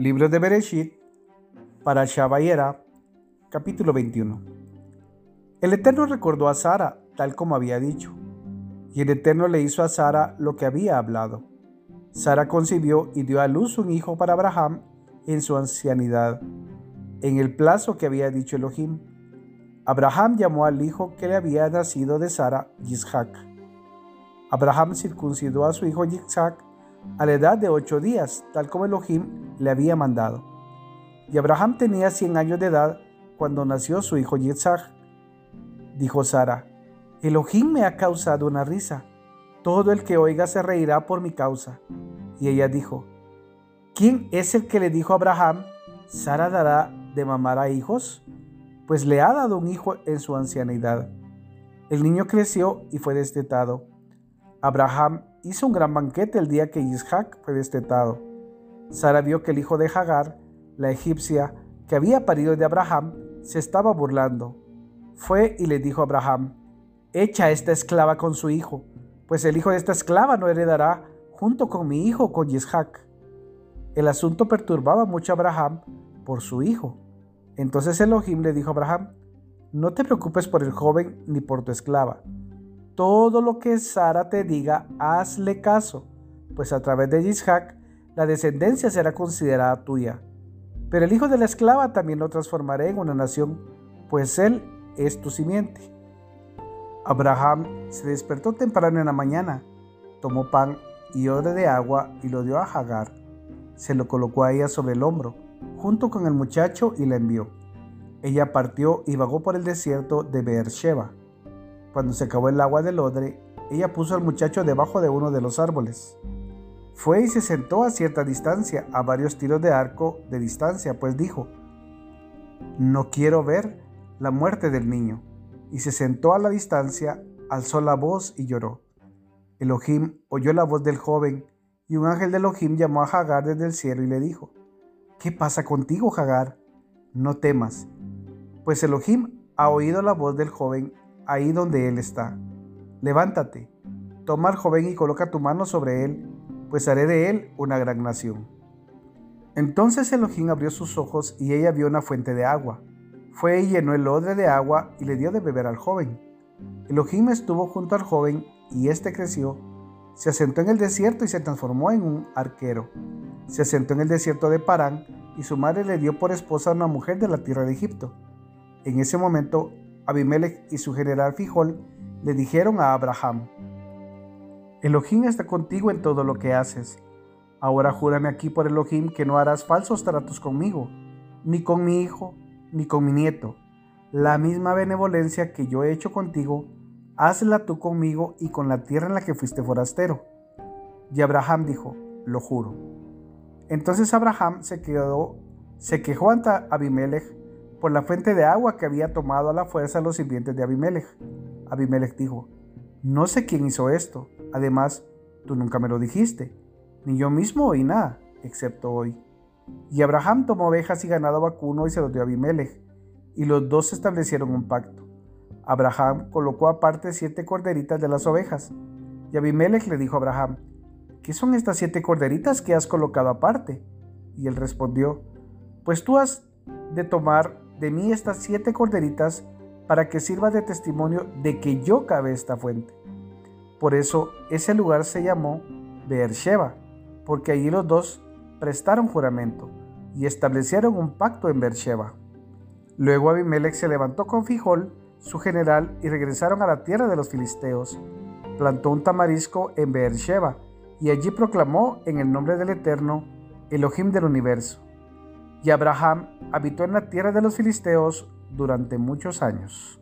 Libro de Bereshit, para Shabayera, capítulo 21. El Eterno recordó a Sara tal como había dicho, y el Eterno le hizo a Sara lo que había hablado. Sara concibió y dio a luz un hijo para Abraham en su ancianidad, en el plazo que había dicho Elohim. Abraham llamó al hijo que le había nacido de Sara Yishac. Abraham circuncidó a su hijo Yishac a la edad de ocho días, tal como Elohim le había mandado. Y Abraham tenía cien años de edad cuando nació su hijo Yitzhak. Dijo Sara, Elohim me ha causado una risa, todo el que oiga se reirá por mi causa. Y ella dijo, ¿quién es el que le dijo a Abraham, Sara dará de mamar a hijos? Pues le ha dado un hijo en su ancianidad. El niño creció y fue destetado. Abraham hizo un gran banquete el día que Isaac fue destetado. Sara vio que el hijo de Hagar, la egipcia, que había parido de Abraham, se estaba burlando. Fue y le dijo a Abraham, Echa esta esclava con su hijo, pues el hijo de esta esclava no heredará junto con mi hijo, con Isaac. El asunto perturbaba mucho a Abraham por su hijo. Entonces Elohim le dijo a Abraham, No te preocupes por el joven ni por tu esclava todo lo que Sara te diga, hazle caso, pues a través de Isaac la descendencia será considerada tuya. Pero el hijo de la esclava también lo transformaré en una nación, pues él es tu simiente. Abraham se despertó temprano en la mañana, tomó pan y odre de agua y lo dio a Hagar. Se lo colocó a ella sobre el hombro, junto con el muchacho, y la envió. Ella partió y vagó por el desierto de Beersheba. Cuando se acabó el agua del odre, ella puso al muchacho debajo de uno de los árboles. Fue y se sentó a cierta distancia, a varios tiros de arco de distancia, pues dijo, no quiero ver la muerte del niño. Y se sentó a la distancia, alzó la voz y lloró. Elohim oyó la voz del joven, y un ángel de Elohim llamó a Hagar desde el cielo y le dijo, ¿Qué pasa contigo, Hagar? No temas, pues Elohim ha oído la voz del joven ahí donde Él está. Levántate, toma al joven y coloca tu mano sobre él, pues haré de él una gran nación. Entonces Elohim abrió sus ojos y ella vio una fuente de agua. Fue y llenó el odre de agua y le dio de beber al joven. Elohim estuvo junto al joven y éste creció. Se asentó en el desierto y se transformó en un arquero. Se asentó en el desierto de Parán y su madre le dio por esposa a una mujer de la tierra de Egipto. En ese momento Abimelech y su general Fijol le dijeron a Abraham, Elohim está contigo en todo lo que haces. Ahora júrame aquí por Elohim que no harás falsos tratos conmigo, ni con mi hijo, ni con mi nieto. La misma benevolencia que yo he hecho contigo, hazla tú conmigo y con la tierra en la que fuiste forastero. Y Abraham dijo, lo juro. Entonces Abraham se quedó, se quejó ante Abimelech por la fuente de agua que había tomado a la fuerza los sirvientes de Abimelech. Abimelech dijo, no sé quién hizo esto, además, tú nunca me lo dijiste, ni yo mismo oí nada, excepto hoy. Y Abraham tomó ovejas y ganado vacuno y se los dio a Abimelech, y los dos establecieron un pacto. Abraham colocó aparte siete corderitas de las ovejas, y Abimelech le dijo a Abraham, ¿qué son estas siete corderitas que has colocado aparte? Y él respondió, pues tú has de tomar de mí estas siete corderitas para que sirva de testimonio de que yo cavé esta fuente. Por eso ese lugar se llamó Beersheba, porque allí los dos prestaron juramento y establecieron un pacto en Beersheba. Luego Abimelech se levantó con Fijol, su general, y regresaron a la tierra de los filisteos. Plantó un tamarisco en Beersheba y allí proclamó en el nombre del Eterno, Elohim del universo y Abraham habitó en la tierra de los filisteos durante muchos años.